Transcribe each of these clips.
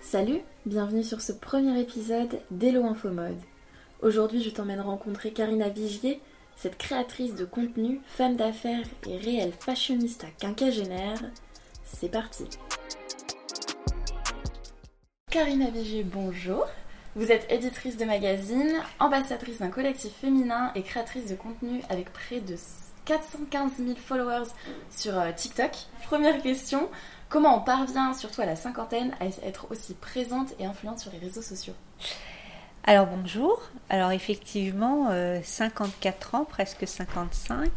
Salut, bienvenue sur ce premier épisode d'Hello Info Mode. Aujourd'hui, je t'emmène rencontrer Karina Vigier, cette créatrice de contenu, femme d'affaires et réelle fashionista quinquagénaire. C'est parti Karina Vigier, bonjour vous êtes éditrice de magazine, ambassadrice d'un collectif féminin et créatrice de contenu avec près de 415 000 followers sur euh, TikTok. Première question, comment on parvient, surtout à la cinquantaine, à être aussi présente et influente sur les réseaux sociaux alors bonjour, alors effectivement 54 euh, ans, presque 55,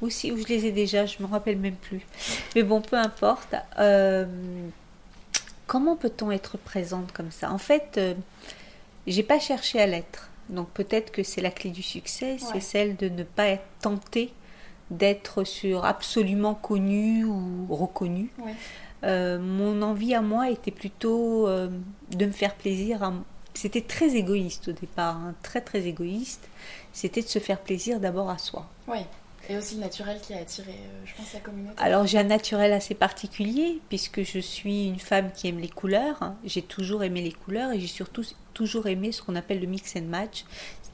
ou si où je les ai déjà, je me rappelle même plus. Mais bon, peu importe. Euh, comment peut-on être présente comme ça? En fait, j'ai pas cherché à l'être. Donc peut-être que c'est la clé du succès, c'est celle de ne pas être tenté d'être sur absolument connu ou reconnu. Euh, mon envie à moi était plutôt euh, de me faire plaisir. C'était très égoïste au départ, hein, très très égoïste. C'était de se faire plaisir d'abord à soi. Oui. Et aussi le naturel qui a attiré, euh, je pense, la communauté. Alors j'ai un naturel assez particulier puisque je suis une femme qui aime les couleurs. J'ai toujours aimé les couleurs et j'ai surtout toujours aimé ce qu'on appelle le mix and match,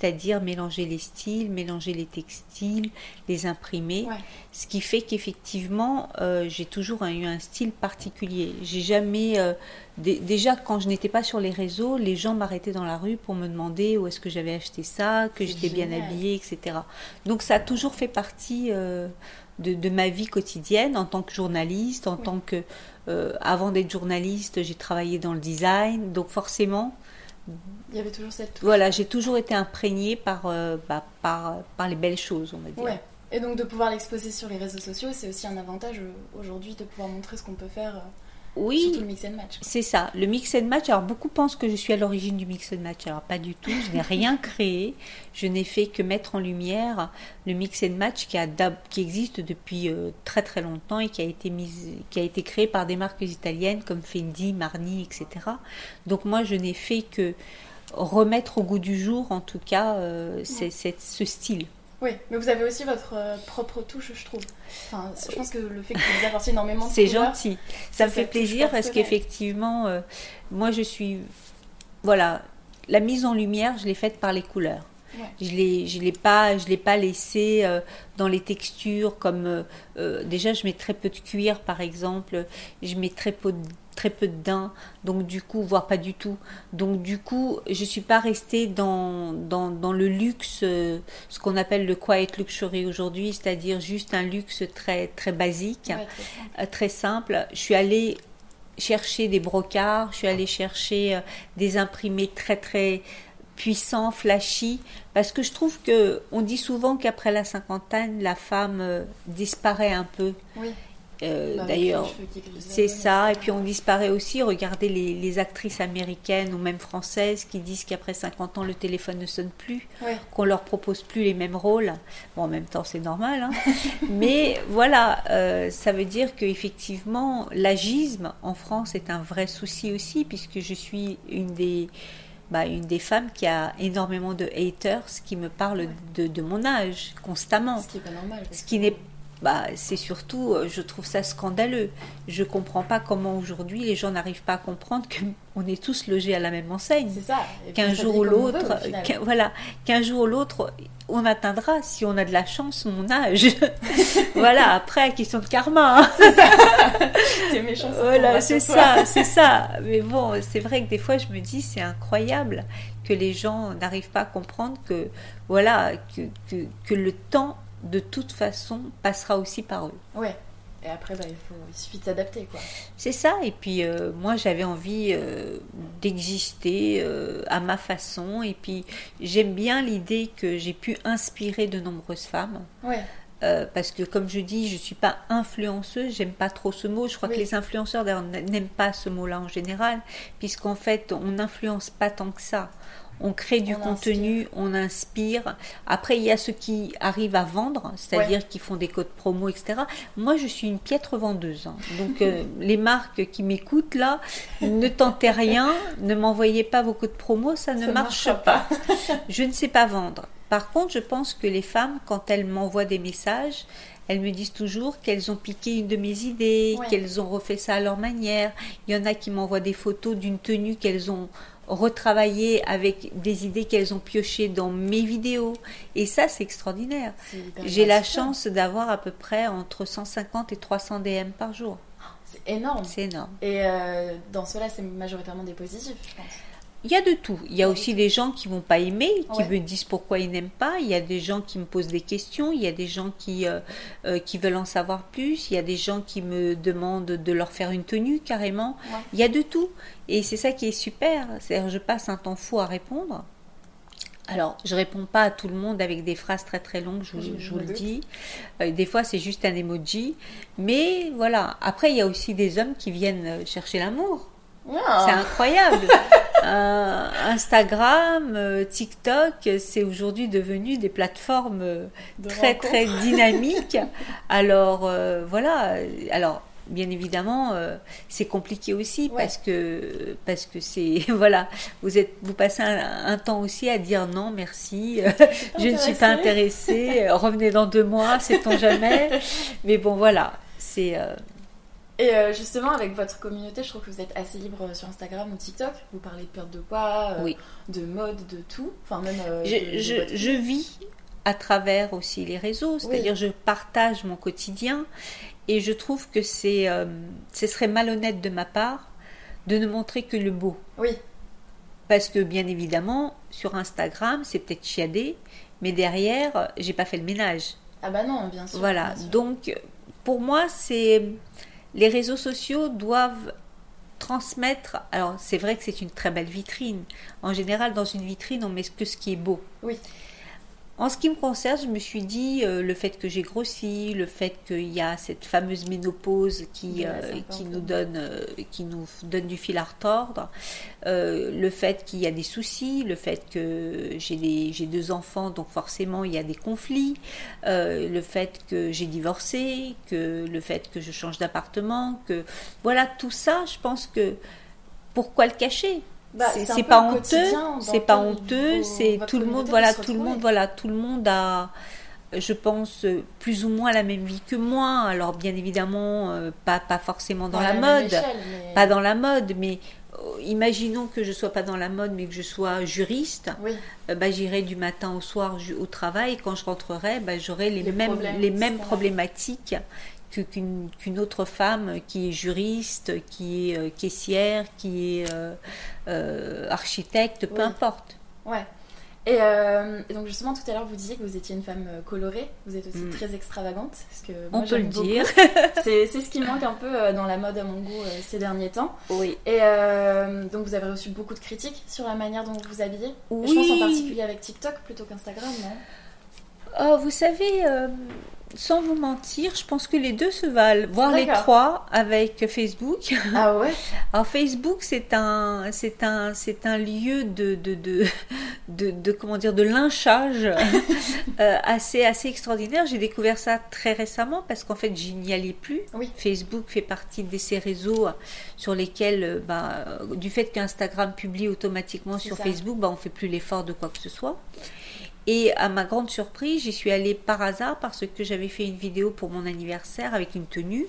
c'est-à-dire mélanger les styles, mélanger les textiles, les imprimer. Ce qui fait qu'effectivement, euh, j'ai toujours eu un style particulier. J'ai jamais. Euh, déjà, quand je n'étais pas sur les réseaux, les gens m'arrêtaient dans la rue pour me demander où est-ce que j'avais acheté ça, que j'étais bien habillée, etc. Donc, ça a toujours fait partie. Euh, de, ma vie quotidienne en tant que journaliste, en tant que avant d'être journaliste, j'ai travaillé dans le design, donc forcément, il y avait toujours cette Voilà, j'ai toujours été imprégnée par, euh, bah, par, par les belles choses, on va dire. Ouais. Et donc de pouvoir l'exposer sur les réseaux sociaux, c'est aussi un avantage euh, aujourd'hui de pouvoir montrer ce qu'on peut faire. Oui, le mix and match. C'est ça, le mix and match. Alors beaucoup pensent que je suis à l'origine du mix and match. Alors pas du tout, je n'ai rien créé. Je n'ai fait que mettre en lumière le mix and match qui, a, qui existe depuis euh, très très longtemps et qui a été mise, qui a été créé par des marques italiennes comme Fendi, Marni, etc. Donc moi je n'ai fait que remettre au goût du jour, en tout cas, euh, ce style. Oui, mais vous avez aussi votre euh, propre touche, je trouve. Enfin, je pense que le fait que vous apportiez énormément de C'est gentil. Ça me fait plaisir parce qu'effectivement, euh, moi je suis. Voilà, la mise en lumière, je l'ai faite par les couleurs. Je l'ai, je l'ai pas, je l'ai pas laissé euh, dans les textures comme déjà je mets très peu de cuir par exemple, je mets très peu de très peu de daim, donc du coup, voire pas du tout. Donc du coup, je suis pas restée dans, dans, le luxe, euh, ce qu'on appelle le quiet luxury aujourd'hui, c'est-à-dire juste un luxe très, très basique, euh, très, simple. Je suis allée chercher des brocards, je suis allée chercher euh, des imprimés très très puissants, flashy, parce que je trouve que on dit souvent qu'après la cinquantaine, la femme disparaît un peu. Oui. Euh, d'ailleurs, c'est ça. Et puis on disparaît aussi. Regardez les, actrices américaines ou même françaises qui disent qu'après 50 ans, le téléphone ne sonne plus, qu'on leur propose plus les mêmes rôles. Bon, en même temps, c'est normal. Hein. Mais voilà, euh, ça veut dire qu'effectivement, l'agisme en France est un vrai souci aussi, puisque je suis une des bah, une des femmes qui a énormément de haters qui me parlent de, de, mon âge constamment. Ce qui n'est pas normal. Ce qui n'est bah, c'est surtout, euh, je trouve ça scandaleux. Je comprends pas comment aujourd'hui les gens n'arrivent pas à comprendre qu'on est tous logés à la même enseigne. Qu'un jour ou l'autre, voilà, qu'un jour ou l'autre, on atteindra, si on a de la chance, mon âge. voilà. Après, question de karma. Hein. C'est ça. c'est méchant. Voilà, c'est ça, c'est ça. Mais bon, c'est vrai que des fois, je me dis, c'est incroyable que les gens n'arrivent pas à comprendre que, voilà, que, que, que le temps de toute façon, passera aussi par eux. Ouais. Et après, bah, il, faut, il suffit de s'adapter. quoi. C'est ça. Et puis, euh, moi, j'avais envie euh, d'exister euh, à ma façon. Et puis, j'aime bien l'idée que j'ai pu inspirer de nombreuses femmes. Ouais. parce que, comme je dis, je ne suis pas influenceuse, j'aime pas trop ce mot. Je crois que les influenceurs, d'ailleurs, n'aiment pas ce mot-là en général, puisqu'en fait, on n'influence pas tant que ça on crée du contenu, on inspire. Après, il y a ceux qui arrivent à vendre, c'est-à-dire qui font des codes promo, etc. Moi, je suis une piètre vendeuse. Hein. Donc, euh, les marques qui m'écoutent là, ne tentez rien, ne m'envoyez pas vos codes promo, ça ne marche pas. je ne sais pas vendre. Par contre, je pense que les femmes, quand elles m'envoient des messages, elles me disent toujours qu'elles ont piqué une de mes idées, qu'elles ont refait ça à leur manière. Il y en a qui m'envoient des photos d'une tenue qu'elles ont retravaillée avec des idées qu'elles ont piochées dans mes vidéos. Et ça, c'est extraordinaire. J'ai la chance d'avoir à peu près entre 150 et 300 DM par jour. C'est énorme. C'est énorme. Et euh, dans cela, c'est majoritairement des positifs, je pense. Il y a de tout. Il y a aussi des gens qui vont pas aimer, qui me disent pourquoi ils n'aiment pas. Il y a des gens qui me posent des questions. Il y a des gens qui, euh, euh, qui veulent en savoir plus. Il y a des gens qui me demandent de leur faire une tenue carrément. Il y a de tout. Et c'est ça qui est super. C'est-à-dire, je passe un temps fou à répondre. Alors, je réponds pas à tout le monde avec des phrases très très longues, je, vous le dis. Euh, des fois, c'est juste un emoji. Mais voilà. Après, il y a aussi des hommes qui viennent chercher l'amour. C'est incroyable. Euh, Instagram, euh, TikTok, c'est aujourd'hui devenu des plateformes très très dynamiques. Alors voilà. Alors bien évidemment, c'est compliqué aussi parce que parce que c'est voilà, vous êtes vous passez un, temps aussi à dire non, merci, je ne suis pas intéressée, revenez dans deux mois, sait-on jamais. Mais bon voilà, c'est et euh, justement, avec votre communauté, je trouve que vous êtes assez libre sur Instagram ou TikTok. Vous parlez de perte de poids, euh, de mode, de tout. Enfin, même. Euh, je, vis à travers aussi les réseaux, c'est-à-dire je partage mon quotidien et je trouve que c'est, ce serait malhonnête de ma part de ne montrer que le beau. Oui. Parce que bien évidemment, sur Instagram, c'est peut-être chiadé, mais derrière, j'ai pas fait le ménage. Ah bah non, bien sûr. Voilà, donc pour moi, c'est les réseaux sociaux doivent transmettre. Alors, c'est vrai que c'est une très belle vitrine. En général, dans une vitrine, on met que ce qui est beau. Oui. En ce qui me concerne, je me suis dit euh, le fait que j'ai grossi, le fait qu'il y a cette fameuse ménopause qui, euh, qui, nous donne, euh, qui nous donne du fil à retordre, le fait qu'il y a des soucis, le fait que j'ai deux enfants, donc forcément il y a des conflits, le fait que j'ai divorcé, que le fait que je change d'appartement, que voilà tout ça, je pense que pourquoi le cacher? Bah, c'est pas honteux, c'est pas honteux, c'est tout le monde, voilà, tout le monde, voilà, tout le monde a, je pense, plus ou moins la même vie que moi. Alors bien évidemment, euh, pas pas forcément dans la, mode, pas dans la mode, mais euh, imaginons que je sois pas dans la mode, mais que je sois juriste. Euh, bah, j'irai du matin au soir au travail. Et quand je rentrerai, bah, j'aurai les, mêmes les mêmes problématiques qu'une autre femme qui est juriste, qui est euh, caissière, qui est euh, euh, architecte, peu importe. Ouais. Et, donc justement, tout à l'heure, vous disiez que vous étiez une femme colorée. Vous êtes aussi mm. très extravagante. Parce que On peut le dire. C'est ce qui manque un peu dans la mode à mon goût ces derniers temps. Oui. Et donc vous avez reçu beaucoup de critiques sur la manière dont vous vous habillez. Oui. Je pense en particulier avec TikTok plutôt qu'Instagram, non? Oh, vous savez, sans vous mentir, je pense que les deux se valent, voire les trois avec Facebook. Ah ouais? Alors Facebook, c'est un, c'est un, c'est un lieu de, de, de, de, comment dire, de lynchage euh, assez, assez extraordinaire. J'ai découvert ça très récemment parce qu'en fait, je n'y allais plus. Oui. Facebook fait partie de ces réseaux sur lesquels, euh, bah, du fait qu'Instagram publie automatiquement sur Facebook, bah, on fait plus l'effort de quoi que ce soit. Et à ma grande surprise, j'y suis allée par hasard parce que j'avais fait une vidéo pour mon anniversaire avec une tenue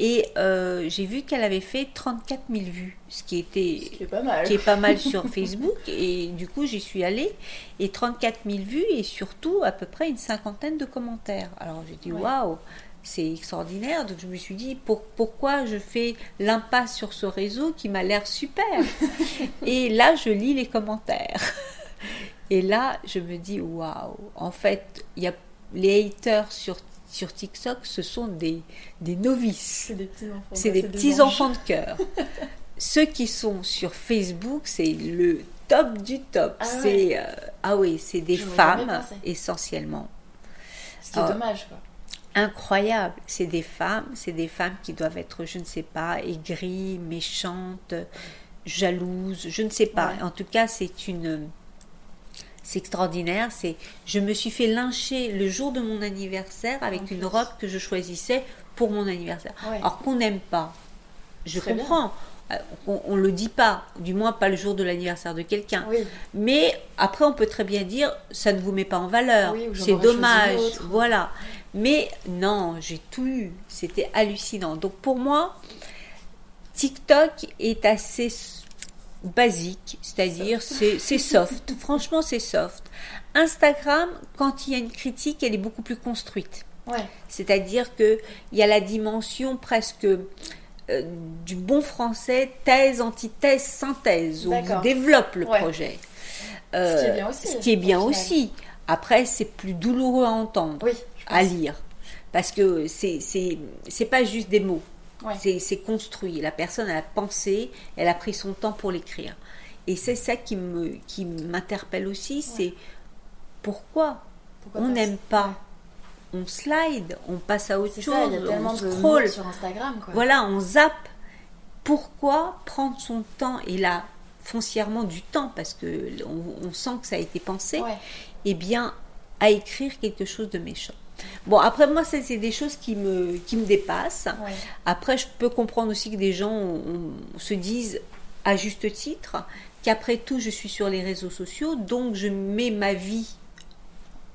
et euh, j'ai vu qu'elle avait fait 34 000 vues, ce qui était qui est pas mal, qui est pas mal sur Facebook. Et du coup, j'y suis allée et 34 000 vues et surtout à peu près une cinquantaine de commentaires. Alors j'ai dit waouh, c'est extraordinaire. Donc je me suis dit pour, pourquoi je fais l'impasse sur ce réseau qui m'a l'air super? et là, je lis les commentaires. Et là, je me dis, waouh, en fait, y a les haters sur, sur TikTok, ce sont des, des novices. C'est des petits enfants. C'est des petits enfants de cœur. Ceux qui sont sur Facebook, c'est le top du top. Ah c'est euh, ah oui, c'est des femmes essentiellement. C'est oh. dommage quoi. Incroyable, c'est des femmes, c'est des femmes qui doivent être, je ne sais pas, aigries, méchantes, jalouses, je ne sais pas. En tout cas, c'est une c'est extraordinaire. C'est, je me suis fait lyncher le jour de mon anniversaire avec une robe que je choisissais pour mon anniversaire. Alors qu'on n'aime pas, Je comprends. Euh, on ne le dit pas, du moins pas le jour de l'anniversaire de quelqu'un. Mais après, on peut très bien dire, ça ne vous met pas en valeur, c'est dommage, voilà. Mais non, j'ai tout eu, c'était hallucinant. Donc pour moi, TikTok est assez basique, c'est-à-dire c'est soft. Franchement, c'est soft. Instagram, quand il y a une critique, elle est beaucoup plus construite. C'est-à-dire qu'il y a la dimension presque euh, du bon français, thèse, antithèse, synthèse, où on développe le projet. ce qui est bien aussi. Ce qui est bien aussi. Après, c'est plus douloureux à entendre, à lire. Parce que c'est, pas juste des mots. C'est, construit. La personne a pensé, elle a pris son temps pour l'écrire. Et c'est ça qui, me, qui m'interpelle aussi, c'est pourquoi, on n'aime pas on slide, on passe à autre chose, ça, on scroll. sur Instagram. Voilà, on zappe. Pourquoi prendre son temps et là foncièrement du temps parce que on, sent que ça a été pensé, eh bien à écrire quelque chose de méchant. Bon, après moi, c'est des choses qui me, qui me dépassent. Après, je peux comprendre aussi que des gens se disent, à juste titre, qu'après tout, je suis sur les réseaux sociaux, donc je mets ma vie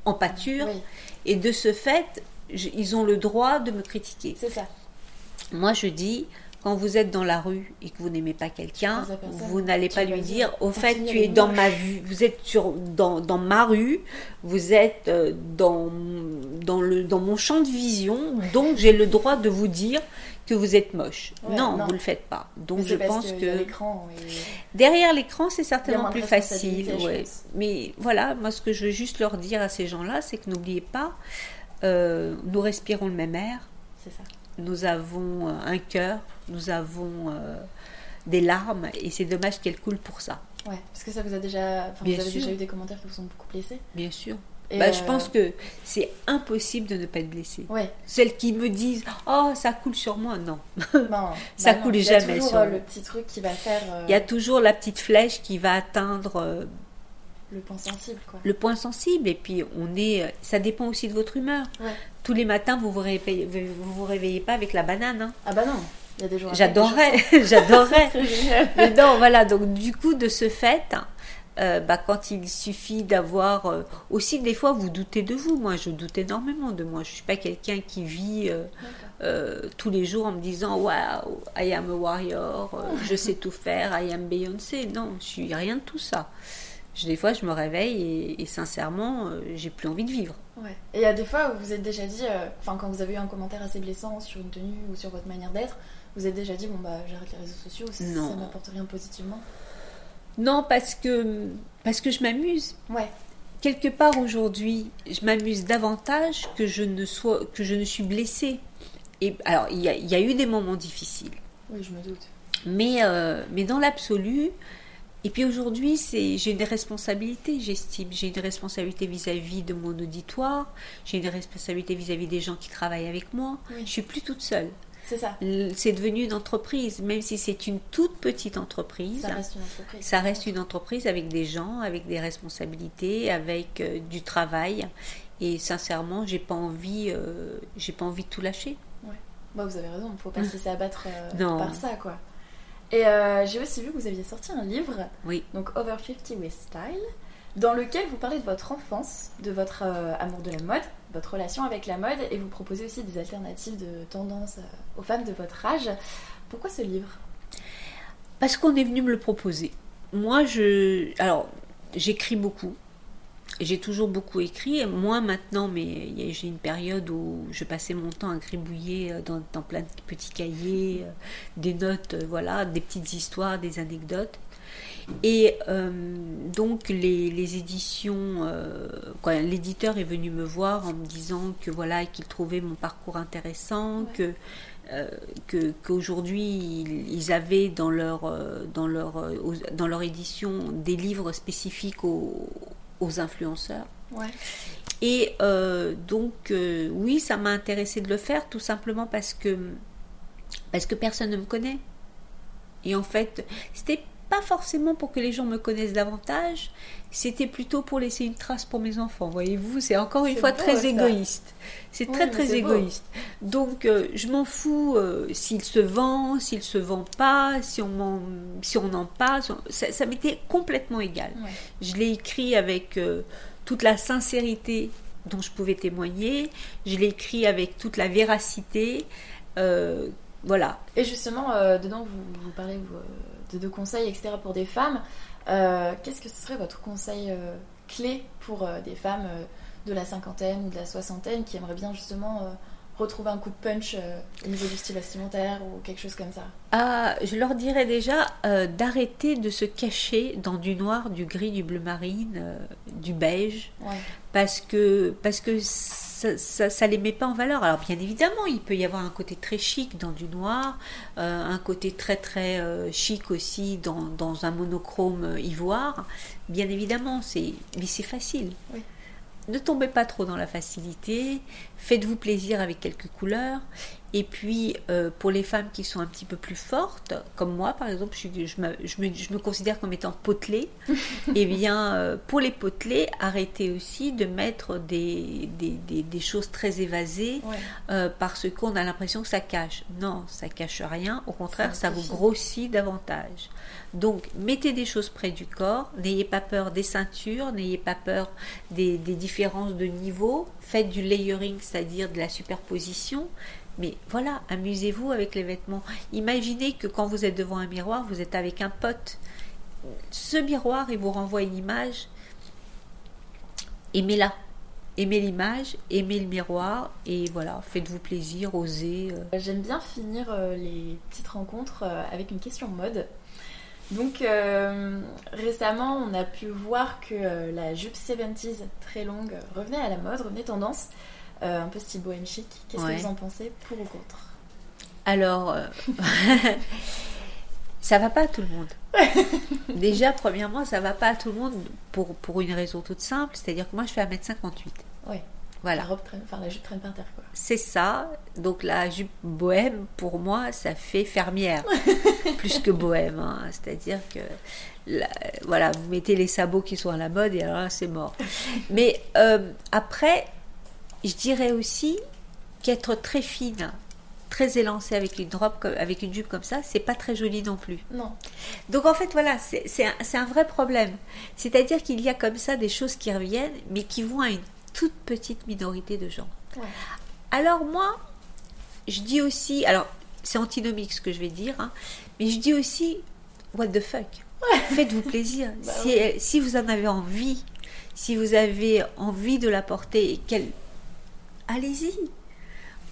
en pâture. Et de ce fait, ils ont le droit de me critiquer. C'est ça. Moi, je dis, quand vous êtes dans la rue et que vous n'aimez pas quelqu'un, vous n'allez pas lui dire, au fait, tu es dans ma vue, vous êtes sur, dans, dans ma rue, vous êtes euh, dans, dans, le, dans mon champ de vision, donc j'ai le droit de vous dire que vous êtes moche. non, vous ne le faites pas. Donc je pense que derrière l'écran, c'est certainement plus facile. Mais voilà, moi ce que je veux juste leur dire à ces gens-là, c'est que n'oubliez pas, euh, nous respirons le même air. C'est ça. Nous avons euh, un cœur, nous avons euh, des larmes, et c'est dommage qu'elles coulent pour ça. Ouais, parce que ça vous a déjà, vous avez déjà eu des commentaires qui vous ont beaucoup blessé. Bien sûr. Bah, Je pense que c'est impossible de ne pas être blessé. Ouais. Celles qui me disent Oh, ça coule sur moi, non. ça bah coule jamais sur moi. le petit truc qui va faire. Il y a toujours la petite flèche qui va atteindre. le point sensible, quoi. Le point sensible, et puis on est. Ça dépend aussi de votre humeur. Tous les matins, vous vous réveillez, vous vous réveillez pas avec la banane. Hein. Ah bah non. J'adorerais, j'adorerais. Mais non, voilà. Donc du coup, de ce fait, euh, bah, quand il suffit d'avoir euh, aussi des fois vous doutez de vous. Moi je doute énormément de moi. Je suis pas quelqu'un qui vit euh, tous les jours en me disant wow I am a warrior je sais tout faire I am Beyoncé. Non je suis rien de tout ça. Des fois je me réveille et, sincèrement j'ai plus envie de vivre. Ouais. et il y a des fois où vous êtes déjà dit enfin quand vous avez eu un commentaire assez blessant sur une tenue ou sur votre manière d'être vous êtes déjà dit bon bah j'arrête les réseaux sociaux ça m'apporte rien positivement non, parce que, parce que je m'amuse. Ouais. Quelque part aujourd'hui, je m'amuse davantage que je ne, sois, que je ne suis blessée. Et, alors, il y, a, y a eu des moments difficiles. Oui, je me doute. Mais, euh, mais dans l'absolu, et puis aujourd'hui, j'ai une responsabilité, j'estime. J'ai une responsabilité vis-à-vis de mon auditoire, j'ai une responsabilité vis-à-vis des gens qui travaillent avec moi. Je suis plus toute seule. C'est ça. C'est devenu une entreprise, même si c'est une toute petite entreprise. Ça reste une entreprise. Ça reste une entreprise avec des gens, avec des responsabilités, avec euh, du travail. Et sincèrement, j'ai pas envie, euh, j'ai pas envie de tout lâcher. Ouais. Bah, vous avez raison. Il ne faut pas se laisser abattre euh, par ça, quoi. Et j'ai aussi vu que vous aviez sorti un livre. Oui. Donc Over 50 with Style dans lequel vous parlez de votre enfance, de votre euh, amour de la mode, votre relation avec la mode, et vous proposez aussi des alternatives de tendance euh, aux femmes de votre âge. Pourquoi ce livre? Parce qu'on est venu me le proposer. Moi, je. Alors, j'écris beaucoup. J'ai toujours beaucoup écrit, moins maintenant, mais j'ai une période où je passais mon temps à gribouiller euh, dans, dans plein de petits cahiers, des notes, voilà, des petites histoires, des anecdotes. Et euh, donc les, éditions, euh, l'éditeur est venu me voir en me disant que voilà qu'il trouvait mon parcours intéressant, que euh, qu'aujourd'hui ils, avaient dans leur dans leur dans leur édition des livres spécifiques aux, influenceurs. Et donc oui, ça m'a intéressé de le faire tout simplement parce que parce que personne ne me connaît. Et en fait, c'était pas forcément pour que les gens me connaissent davantage, c'était plutôt pour laisser une trace pour mes enfants. Voyez-vous, c'est encore une fois très égoïste. C'est très très égoïste. Donc euh, je m'en fous euh, s'il se vend, s'il se vend pas, si on en, si on en parle, ça, m'était complètement égal. Je l'ai écrit avec euh, toute la sincérité dont je pouvais témoigner. Je l'ai écrit avec toute la véracité. voilà. Et justement, dedans, vous, vous parlez de, conseils, etc., pour des femmes. Euh, qu'est-ce que ce serait votre conseil euh, clé pour euh, des femmes de la cinquantaine ou de la soixantaine qui aimeraient bien justement retrouver un coup de punch au niveau du style vestimentaire ou quelque chose comme ça? Ah, Je leur dirais déjà d'arrêter de se cacher dans du noir, du gris, du bleu marine, du beige, parce que, parce que ça, ne les met pas en valeur. Alors bien évidemment, il peut y avoir un côté très chic dans du noir, euh, un côté très très euh, chic aussi dans, un monochrome euh, ivoire. Bien évidemment, mais c'est facile. Ne tombez pas trop dans la facilité, faites-vous plaisir avec quelques couleurs. Et puis, euh, pour les femmes qui sont un petit peu plus fortes, comme moi par exemple, je, me, considère comme étant potelée, et eh bien, euh, pour les potelées, arrêtez aussi de mettre des, des, choses très évasées euh, parce qu'on a l'impression que ça cache. Non, ça cache rien, au contraire, ça, ça vous grossit davantage. Donc, mettez des choses près du corps, n'ayez pas peur des ceintures, n'ayez pas peur des, différences de niveau, faites du layering, c'est-à-dire de la superposition mais voilà, amusez-vous avec les vêtements. Imaginez que quand vous êtes devant un miroir, vous êtes avec un pote. Ce miroir, il vous renvoie une image. Aimez-la. Aimez l'image, aimez le miroir et voilà, faites-vous plaisir, osez. Euh. J'aime bien finir euh, les petites rencontres euh, avec une question mode. Donc récemment, on a pu voir que la jupe 70s très longue revenait à la mode, revenait tendance. Euh, un peu style bohème chic. Qu'est-ce que vous en pensez, pour ou contre? Alors, euh, ça va pas à tout le monde. Déjà, premièrement, ça va pas à tout le monde pour, pour une raison toute simple, c'est-à-dire que moi, je fais 1m58. Oui. Voilà. La, robe traîne, enfin, la jupe traîne par terre, quoi. C'est ça. Donc, la jupe bohème, pour moi, ça fait fermière, plus que bohème. Hein. C'est-à-dire que voilà, vous mettez les sabots qui sont à la mode et alors là, c'est mort. Mais euh, après, je dirais aussi qu'être très fine, très élancée avec une robe, avec une jupe comme ça, c'est pas très joli non plus. Non. Donc en fait, voilà, c'est un, vrai problème. C'est-à-dire qu'il y a comme ça des choses qui reviennent, mais qui vont à une toute petite minorité de gens. Alors moi, je dis aussi, alors c'est antinomique ce que je vais dire, hein, mais je dis aussi, what the fuck? Faites-vous plaisir. Bah si, si, vous en avez envie, si vous avez envie de la porter et qu'elle allez-y.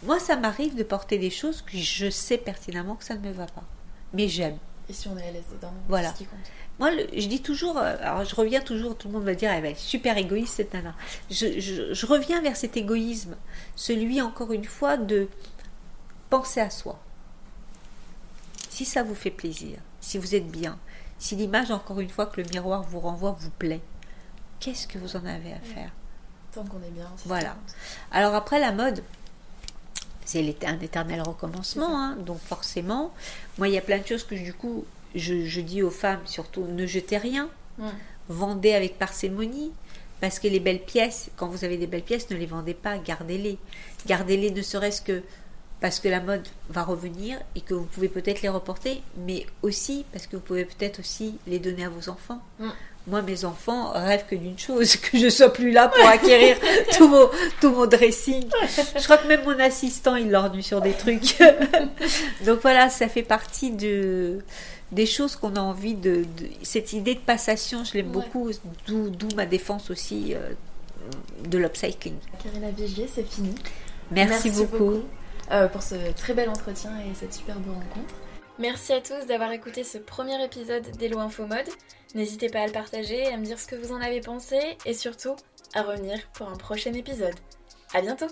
Moi, ça m'arrive de porter des choses que je sais pertinemment que ça ne me va pas. Mais j'aime. Et si on est à l'aise dedans, voilà. Ce qui compte. Moi, je dis toujours, euh, alors je reviens toujours, tout le monde va dire, va être super égoïste cette nana. Je, je, reviens vers cet égoïsme, celui encore une fois de penser à soi. Si ça vous fait plaisir, si vous êtes bien, si l'image encore une fois que le miroir vous renvoie vous plaît, qu'est-ce que vous en avez à faire? Tant qu'on est bien. Voilà. Alors après, la mode, c'est un éternel recommencement. Hein. donc forcément, moi, il y a plein de choses que du coup, je, dis aux femmes, surtout, ne jetez rien. Vendez avec parcimonie. Parce que les belles pièces, quand vous avez des belles pièces, ne les vendez pas, gardez-les. Gardez-les ne serait-ce que parce que la mode va revenir et que vous pouvez peut-être les reporter, mais aussi parce que vous pouvez peut-être aussi les donner à vos enfants. Moi, mes enfants rêvent que d'une chose, que je sois plus là pour acquérir tout, mon, tout mon dressing. Je crois que même mon assistant, il l'ordonne sur des trucs. Donc voilà, ça fait partie de, des choses qu'on a envie de, Cette idée de passation, je l'aime beaucoup, d'où ma défense aussi euh, de l'upcycling. Karina Vigier, c'est fini. Merci, beaucoup, euh, pour ce très bel entretien et cette superbe rencontre. Merci à tous d'avoir écouté ce premier épisode d'Elo Info Mode. N'hésitez pas à le partager, à me dire ce que vous en avez pensé et surtout à revenir pour un prochain épisode. À bientôt